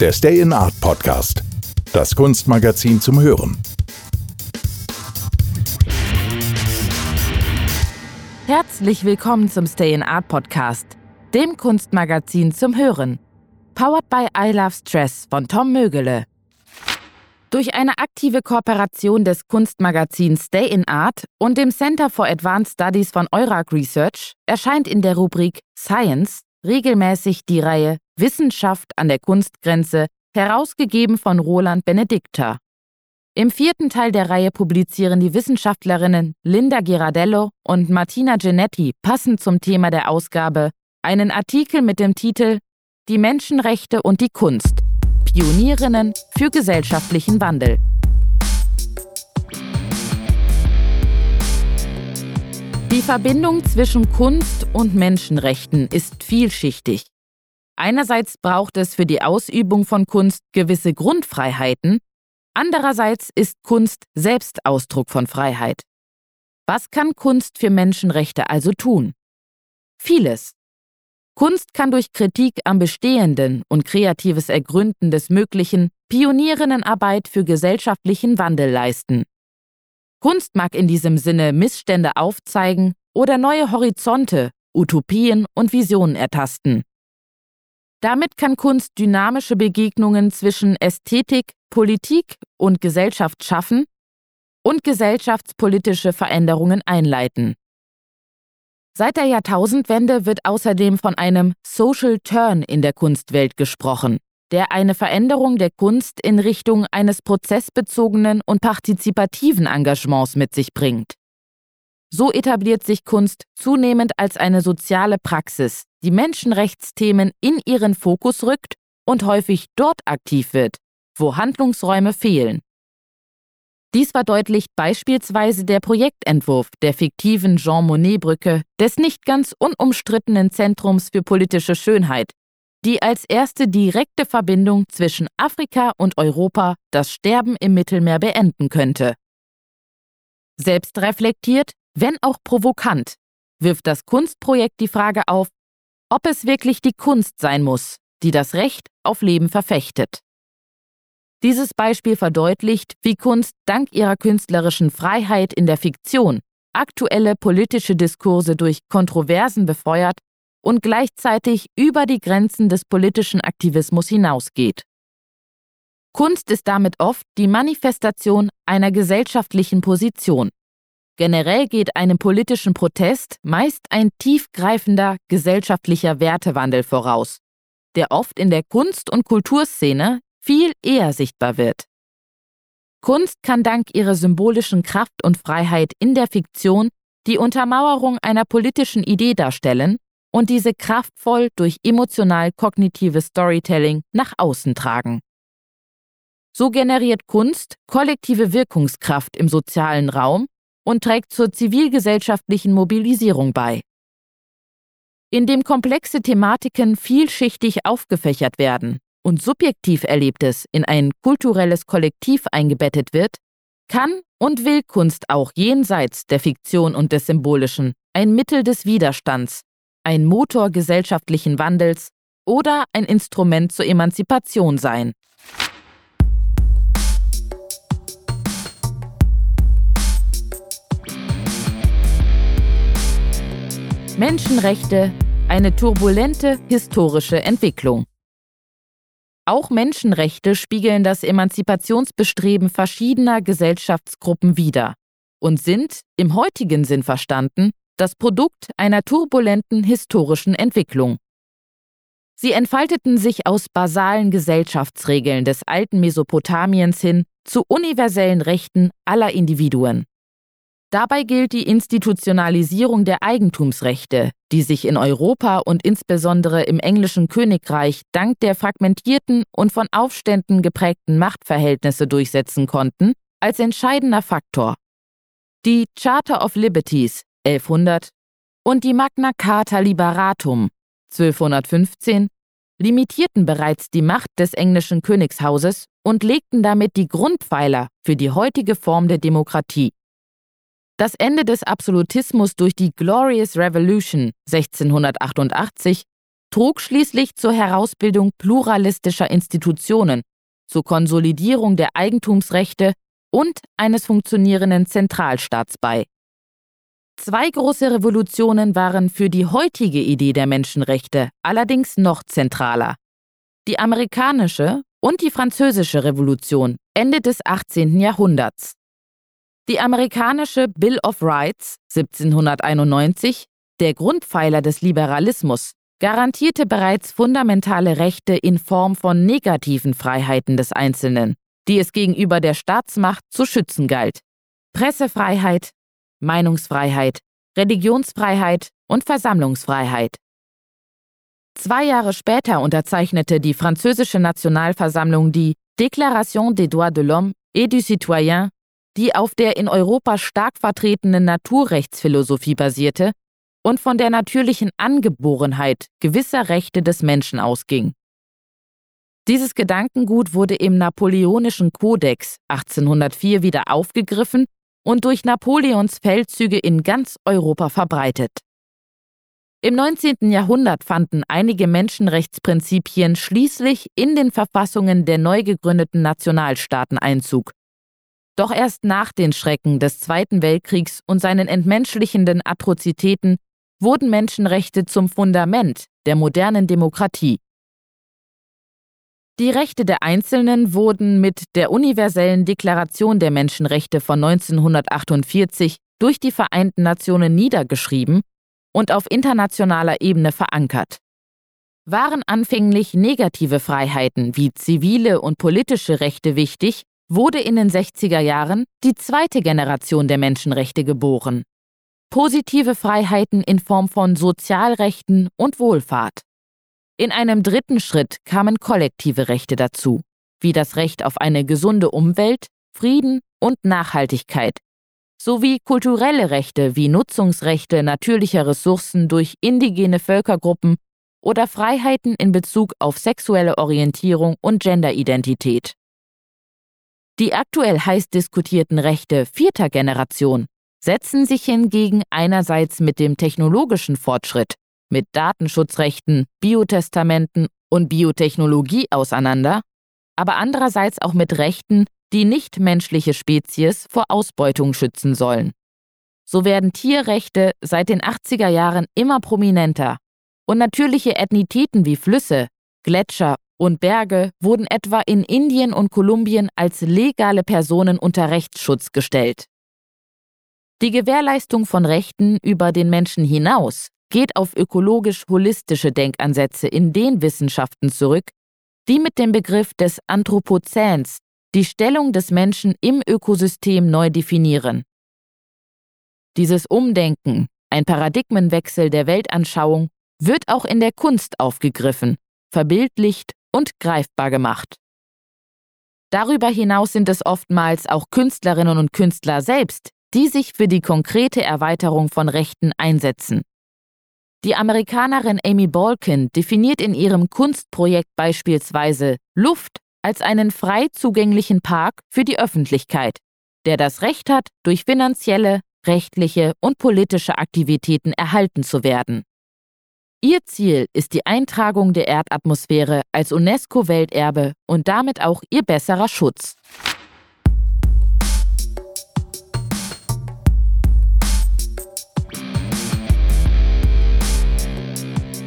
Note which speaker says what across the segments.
Speaker 1: Der Stay in Art Podcast. Das Kunstmagazin zum Hören.
Speaker 2: Herzlich willkommen zum Stay in Art Podcast, dem Kunstmagazin zum Hören. Powered by I Love Stress von Tom Mögele. Durch eine aktive Kooperation des Kunstmagazins Stay in Art und dem Center for Advanced Studies von Eurac Research erscheint in der Rubrik Science regelmäßig die Reihe Wissenschaft an der Kunstgrenze, herausgegeben von Roland Benedikter. Im vierten Teil der Reihe publizieren die Wissenschaftlerinnen Linda Girardello und Martina Genetti passend zum Thema der Ausgabe einen Artikel mit dem Titel Die Menschenrechte und die Kunst. Pionierinnen für gesellschaftlichen Wandel. Die Verbindung zwischen Kunst und Menschenrechten ist vielschichtig. Einerseits braucht es für die Ausübung von Kunst gewisse Grundfreiheiten, andererseits ist Kunst selbst Ausdruck von Freiheit. Was kann Kunst für Menschenrechte also tun? Vieles. Kunst kann durch Kritik am Bestehenden und kreatives Ergründen des Möglichen Pionierinnenarbeit für gesellschaftlichen Wandel leisten. Kunst mag in diesem Sinne Missstände aufzeigen oder neue Horizonte, Utopien und Visionen ertasten. Damit kann Kunst dynamische Begegnungen zwischen Ästhetik, Politik und Gesellschaft schaffen und gesellschaftspolitische Veränderungen einleiten. Seit der Jahrtausendwende wird außerdem von einem Social Turn in der Kunstwelt gesprochen, der eine Veränderung der Kunst in Richtung eines prozessbezogenen und partizipativen Engagements mit sich bringt. So etabliert sich Kunst zunehmend als eine soziale Praxis, die Menschenrechtsthemen in ihren Fokus rückt und häufig dort aktiv wird, wo Handlungsräume fehlen. Dies verdeutlicht beispielsweise der Projektentwurf der fiktiven Jean Monnet-Brücke des nicht ganz unumstrittenen Zentrums für politische Schönheit, die als erste direkte Verbindung zwischen Afrika und Europa das Sterben im Mittelmeer beenden könnte. Selbstreflektiert, wenn auch provokant, wirft das Kunstprojekt die Frage auf, ob es wirklich die Kunst sein muss, die das Recht auf Leben verfechtet. Dieses Beispiel verdeutlicht, wie Kunst dank ihrer künstlerischen Freiheit in der Fiktion aktuelle politische Diskurse durch Kontroversen befeuert und gleichzeitig über die Grenzen des politischen Aktivismus hinausgeht. Kunst ist damit oft die Manifestation einer gesellschaftlichen Position. Generell geht einem politischen Protest meist ein tiefgreifender gesellschaftlicher Wertewandel voraus, der oft in der Kunst- und Kulturszene viel eher sichtbar wird. Kunst kann dank ihrer symbolischen Kraft und Freiheit in der Fiktion die Untermauerung einer politischen Idee darstellen und diese kraftvoll durch emotional-kognitives Storytelling nach außen tragen. So generiert Kunst kollektive Wirkungskraft im sozialen Raum und trägt zur zivilgesellschaftlichen Mobilisierung bei. Indem komplexe Thematiken vielschichtig aufgefächert werden, und subjektiv Erlebtes in ein kulturelles Kollektiv eingebettet wird, kann und will Kunst auch jenseits der Fiktion und des Symbolischen ein Mittel des Widerstands, ein Motor gesellschaftlichen Wandels oder ein Instrument zur Emanzipation sein. Menschenrechte, eine turbulente historische Entwicklung. Auch Menschenrechte spiegeln das Emanzipationsbestreben verschiedener Gesellschaftsgruppen wider und sind, im heutigen Sinn verstanden, das Produkt einer turbulenten historischen Entwicklung. Sie entfalteten sich aus basalen Gesellschaftsregeln des alten Mesopotamiens hin zu universellen Rechten aller Individuen. Dabei gilt die Institutionalisierung der Eigentumsrechte, die sich in Europa und insbesondere im englischen Königreich dank der fragmentierten und von Aufständen geprägten Machtverhältnisse durchsetzen konnten, als entscheidender Faktor. Die Charter of Liberties 1100 und die Magna Carta Liberatum 1215 limitierten bereits die Macht des englischen Königshauses und legten damit die Grundpfeiler für die heutige Form der Demokratie. Das Ende des Absolutismus durch die Glorious Revolution 1688 trug schließlich zur Herausbildung pluralistischer Institutionen, zur Konsolidierung der Eigentumsrechte und eines funktionierenden Zentralstaats bei. Zwei große Revolutionen waren für die heutige Idee der Menschenrechte allerdings noch zentraler. Die amerikanische und die französische Revolution Ende des 18. Jahrhunderts. Die amerikanische Bill of Rights 1791, der Grundpfeiler des Liberalismus, garantierte bereits fundamentale Rechte in Form von negativen Freiheiten des Einzelnen, die es gegenüber der Staatsmacht zu schützen galt. Pressefreiheit, Meinungsfreiheit, Religionsfreiheit und Versammlungsfreiheit. Zwei Jahre später unterzeichnete die französische Nationalversammlung die Déclaration des droits de l'homme et du citoyen, die auf der in Europa stark vertretenen Naturrechtsphilosophie basierte und von der natürlichen Angeborenheit gewisser Rechte des Menschen ausging. Dieses Gedankengut wurde im Napoleonischen Kodex 1804 wieder aufgegriffen und durch Napoleons Feldzüge in ganz Europa verbreitet. Im 19. Jahrhundert fanden einige Menschenrechtsprinzipien schließlich in den Verfassungen der neu gegründeten Nationalstaaten Einzug. Doch erst nach den Schrecken des Zweiten Weltkriegs und seinen entmenschlichenden Atrozitäten wurden Menschenrechte zum Fundament der modernen Demokratie. Die Rechte der Einzelnen wurden mit der Universellen Deklaration der Menschenrechte von 1948 durch die Vereinten Nationen niedergeschrieben und auf internationaler Ebene verankert. Waren anfänglich negative Freiheiten wie zivile und politische Rechte wichtig, wurde in den 60er Jahren die zweite Generation der Menschenrechte geboren. Positive Freiheiten in Form von Sozialrechten und Wohlfahrt. In einem dritten Schritt kamen kollektive Rechte dazu, wie das Recht auf eine gesunde Umwelt, Frieden und Nachhaltigkeit, sowie kulturelle Rechte wie Nutzungsrechte natürlicher Ressourcen durch indigene Völkergruppen oder Freiheiten in Bezug auf sexuelle Orientierung und Genderidentität. Die aktuell heiß diskutierten Rechte vierter Generation setzen sich hingegen einerseits mit dem technologischen Fortschritt mit Datenschutzrechten, Biotestamenten und Biotechnologie auseinander, aber andererseits auch mit Rechten, die nichtmenschliche Spezies vor Ausbeutung schützen sollen. So werden Tierrechte seit den 80er Jahren immer prominenter und natürliche Ethnitäten wie Flüsse, Gletscher und Berge wurden etwa in Indien und Kolumbien als legale Personen unter Rechtsschutz gestellt. Die Gewährleistung von Rechten über den Menschen hinaus geht auf ökologisch-holistische Denkansätze in den Wissenschaften zurück, die mit dem Begriff des Anthropozäns die Stellung des Menschen im Ökosystem neu definieren. Dieses Umdenken, ein Paradigmenwechsel der Weltanschauung, wird auch in der Kunst aufgegriffen, verbildlicht und greifbar gemacht. Darüber hinaus sind es oftmals auch Künstlerinnen und Künstler selbst, die sich für die konkrete Erweiterung von Rechten einsetzen. Die Amerikanerin Amy Balkin definiert in ihrem Kunstprojekt beispielsweise Luft als einen frei zugänglichen Park für die Öffentlichkeit, der das Recht hat, durch finanzielle, rechtliche und politische Aktivitäten erhalten zu werden. Ihr Ziel ist die Eintragung der Erdatmosphäre als UNESCO-Welterbe und damit auch ihr besserer Schutz.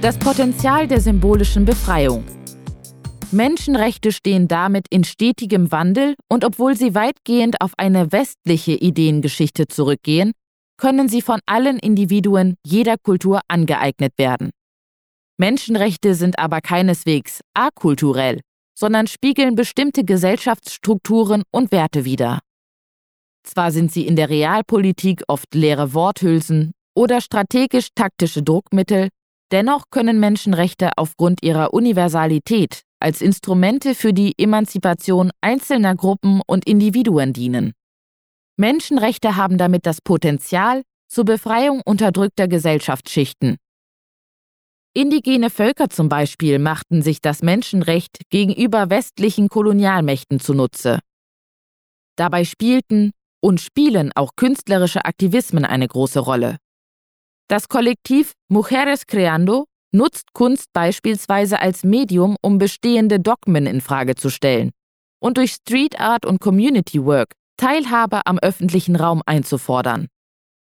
Speaker 2: Das Potenzial der symbolischen Befreiung. Menschenrechte stehen damit in stetigem Wandel und obwohl sie weitgehend auf eine westliche Ideengeschichte zurückgehen, können sie von allen Individuen jeder Kultur angeeignet werden. Menschenrechte sind aber keineswegs akulturell, sondern spiegeln bestimmte Gesellschaftsstrukturen und Werte wider. Zwar sind sie in der Realpolitik oft leere Worthülsen oder strategisch-taktische Druckmittel, Dennoch können Menschenrechte aufgrund ihrer Universalität als Instrumente für die Emanzipation einzelner Gruppen und Individuen dienen. Menschenrechte haben damit das Potenzial zur Befreiung unterdrückter Gesellschaftsschichten. Indigene Völker zum Beispiel machten sich das Menschenrecht gegenüber westlichen Kolonialmächten zunutze. Dabei spielten und spielen auch künstlerische Aktivismen eine große Rolle. Das Kollektiv Mujeres Creando nutzt Kunst beispielsweise als Medium, um bestehende Dogmen in Frage zu stellen und durch Street Art und Community Work Teilhabe am öffentlichen Raum einzufordern.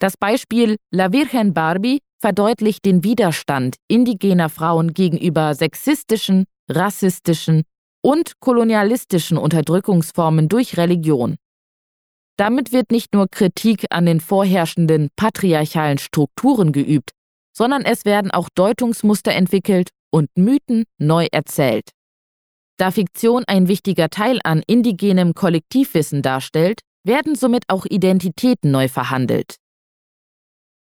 Speaker 2: Das Beispiel La Virgen Barbie verdeutlicht den Widerstand indigener Frauen gegenüber sexistischen, rassistischen und kolonialistischen Unterdrückungsformen durch Religion. Damit wird nicht nur Kritik an den vorherrschenden patriarchalen Strukturen geübt, sondern es werden auch Deutungsmuster entwickelt und Mythen neu erzählt. Da Fiktion ein wichtiger Teil an indigenem Kollektivwissen darstellt, werden somit auch Identitäten neu verhandelt.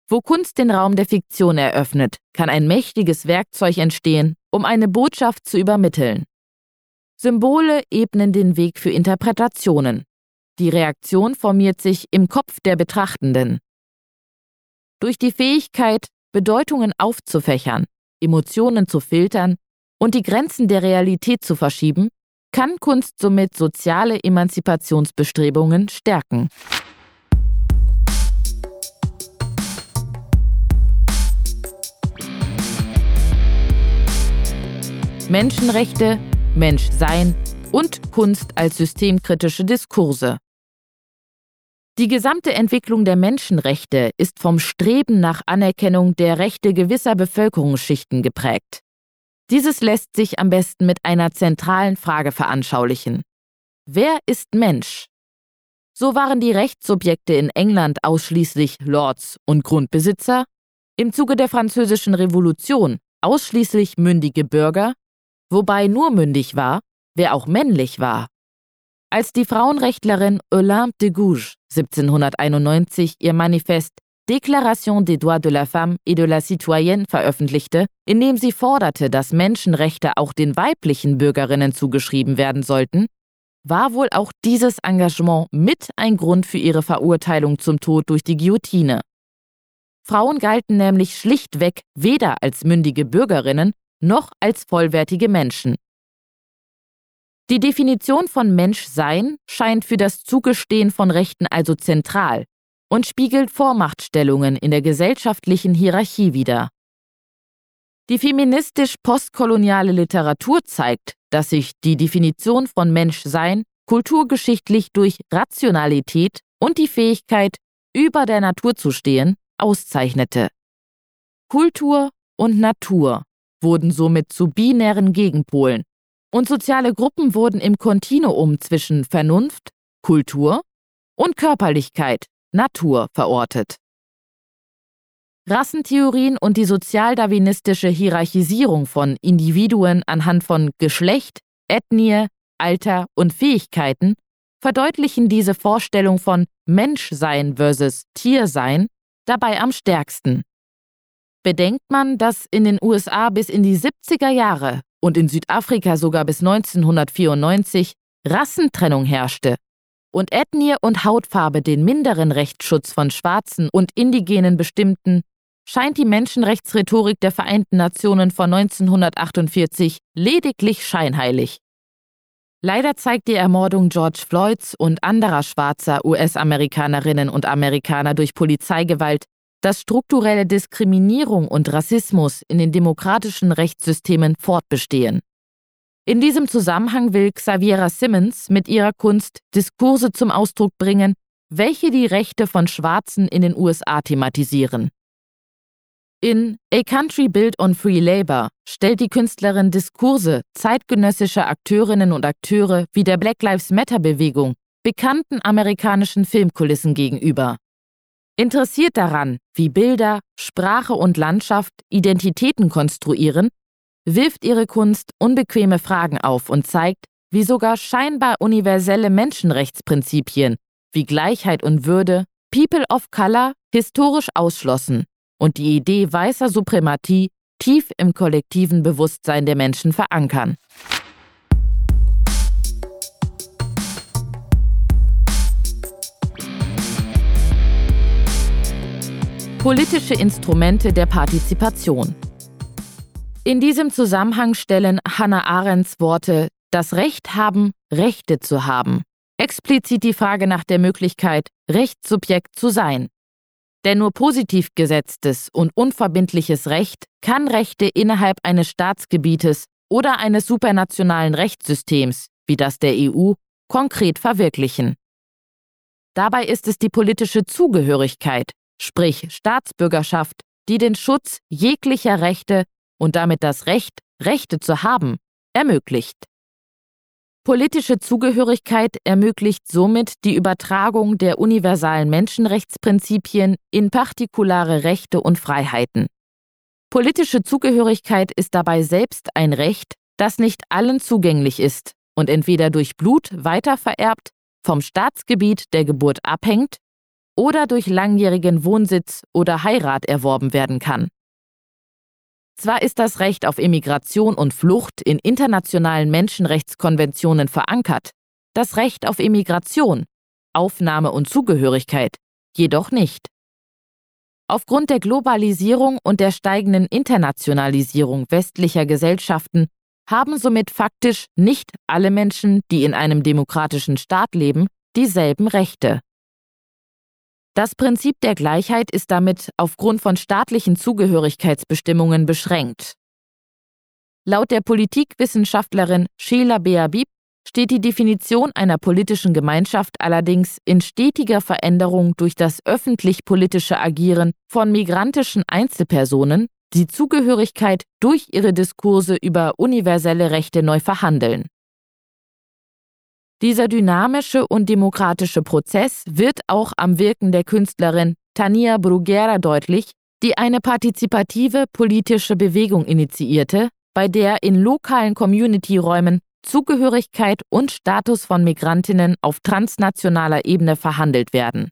Speaker 2: Wo Kunst den Raum der Fiktion eröffnet, kann ein mächtiges Werkzeug entstehen, um eine Botschaft zu übermitteln. Symbole ebnen den Weg für Interpretationen. Die Reaktion formiert sich im Kopf der Betrachtenden. Durch die Fähigkeit, Bedeutungen aufzufächern, Emotionen zu filtern und die Grenzen der Realität zu verschieben, kann Kunst somit soziale Emanzipationsbestrebungen stärken. Menschenrechte, Menschsein und Kunst als systemkritische Diskurse. Die gesamte Entwicklung der Menschenrechte ist vom Streben nach Anerkennung der Rechte gewisser Bevölkerungsschichten geprägt. Dieses lässt sich am besten mit einer zentralen Frage veranschaulichen. Wer ist Mensch? So waren die Rechtssubjekte in England ausschließlich Lords und Grundbesitzer, im Zuge der Französischen Revolution ausschließlich mündige Bürger, wobei nur mündig war, wer auch männlich war. Als die Frauenrechtlerin Olympe de Gouges 1791 ihr Manifest Déclaration des droits de la femme et de la citoyenne veröffentlichte, in dem sie forderte, dass Menschenrechte auch den weiblichen Bürgerinnen zugeschrieben werden sollten, war wohl auch dieses Engagement mit ein Grund für ihre Verurteilung zum Tod durch die Guillotine. Frauen galten nämlich schlichtweg weder als mündige Bürgerinnen noch als vollwertige Menschen. Die Definition von Menschsein scheint für das Zugestehen von Rechten also zentral und spiegelt Vormachtstellungen in der gesellschaftlichen Hierarchie wider. Die feministisch-postkoloniale Literatur zeigt, dass sich die Definition von Menschsein kulturgeschichtlich durch Rationalität und die Fähigkeit, über der Natur zu stehen, auszeichnete. Kultur und Natur wurden somit zu binären Gegenpolen und soziale Gruppen wurden im Kontinuum zwischen Vernunft, Kultur und Körperlichkeit, Natur verortet. Rassentheorien und die sozialdarwinistische Hierarchisierung von Individuen anhand von Geschlecht, Ethnie, Alter und Fähigkeiten verdeutlichen diese Vorstellung von Menschsein versus Tiersein dabei am stärksten. Bedenkt man, dass in den USA bis in die 70er Jahre und in Südafrika sogar bis 1994 Rassentrennung herrschte und Ethnie und Hautfarbe den minderen Rechtsschutz von Schwarzen und Indigenen bestimmten, scheint die Menschenrechtsrhetorik der Vereinten Nationen von 1948 lediglich scheinheilig. Leider zeigt die Ermordung George Floyds und anderer schwarzer US-Amerikanerinnen und Amerikaner durch Polizeigewalt, dass strukturelle Diskriminierung und Rassismus in den demokratischen Rechtssystemen fortbestehen. In diesem Zusammenhang will Xaviera Simmons mit ihrer Kunst Diskurse zum Ausdruck bringen, welche die Rechte von Schwarzen in den USA thematisieren. In A Country Built on Free Labor stellt die Künstlerin Diskurse zeitgenössischer Akteurinnen und Akteure wie der Black Lives Matter Bewegung bekannten amerikanischen Filmkulissen gegenüber. Interessiert daran, wie Bilder, Sprache und Landschaft Identitäten konstruieren, wirft ihre Kunst unbequeme Fragen auf und zeigt, wie sogar scheinbar universelle Menschenrechtsprinzipien wie Gleichheit und Würde People of Color historisch ausschlossen und die Idee weißer Suprematie tief im kollektiven Bewusstsein der Menschen verankern. Politische Instrumente der Partizipation. In diesem Zusammenhang stellen Hannah Arendts Worte das Recht haben, Rechte zu haben, explizit die Frage nach der Möglichkeit, Rechtssubjekt zu sein. Denn nur positiv gesetztes und unverbindliches Recht kann Rechte innerhalb eines Staatsgebietes oder eines supranationalen Rechtssystems, wie das der EU, konkret verwirklichen. Dabei ist es die politische Zugehörigkeit, sprich Staatsbürgerschaft, die den Schutz jeglicher Rechte und damit das Recht, Rechte zu haben, ermöglicht. Politische Zugehörigkeit ermöglicht somit die Übertragung der universalen Menschenrechtsprinzipien in partikulare Rechte und Freiheiten. Politische Zugehörigkeit ist dabei selbst ein Recht, das nicht allen zugänglich ist und entweder durch Blut weitervererbt, vom Staatsgebiet der Geburt abhängt oder durch langjährigen Wohnsitz oder Heirat erworben werden kann. Zwar ist das Recht auf Immigration und Flucht in internationalen Menschenrechtskonventionen verankert, das Recht auf Immigration, Aufnahme und Zugehörigkeit jedoch nicht. Aufgrund der Globalisierung und der steigenden Internationalisierung westlicher Gesellschaften haben somit faktisch nicht alle Menschen, die in einem demokratischen Staat leben, dieselben Rechte. Das Prinzip der Gleichheit ist damit aufgrund von staatlichen Zugehörigkeitsbestimmungen beschränkt. Laut der Politikwissenschaftlerin Sheila Beabib steht die Definition einer politischen Gemeinschaft allerdings in stetiger Veränderung durch das öffentlich-politische Agieren von migrantischen Einzelpersonen, die Zugehörigkeit durch ihre Diskurse über universelle Rechte neu verhandeln. Dieser dynamische und demokratische Prozess wird auch am Wirken der Künstlerin Tania Bruguera deutlich, die eine partizipative politische Bewegung initiierte, bei der in lokalen Community-Räumen Zugehörigkeit und Status von Migrantinnen auf transnationaler Ebene verhandelt werden.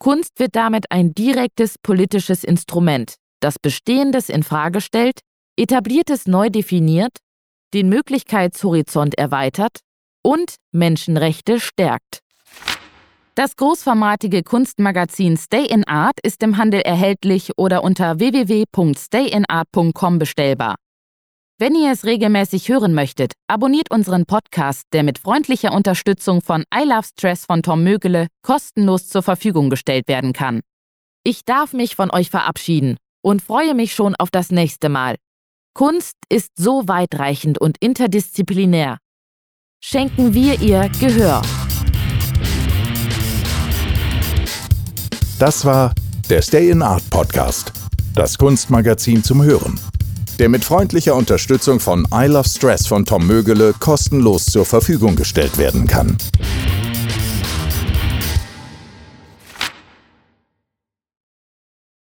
Speaker 2: Kunst wird damit ein direktes politisches Instrument, das Bestehendes in Frage stellt, Etabliertes neu definiert, den Möglichkeitshorizont erweitert und Menschenrechte stärkt. Das großformatige Kunstmagazin Stay in Art ist im Handel erhältlich oder unter www.stayinart.com bestellbar. Wenn ihr es regelmäßig hören möchtet, abonniert unseren Podcast, der mit freundlicher Unterstützung von I Love Stress von Tom Mögele kostenlos zur Verfügung gestellt werden kann. Ich darf mich von euch verabschieden und freue mich schon auf das nächste Mal. Kunst ist so weitreichend und interdisziplinär, schenken wir ihr Gehör.
Speaker 1: Das war der Stay in Art Podcast, das Kunstmagazin zum Hören, der mit freundlicher Unterstützung von I Love Stress von Tom Mögele kostenlos zur Verfügung gestellt werden kann.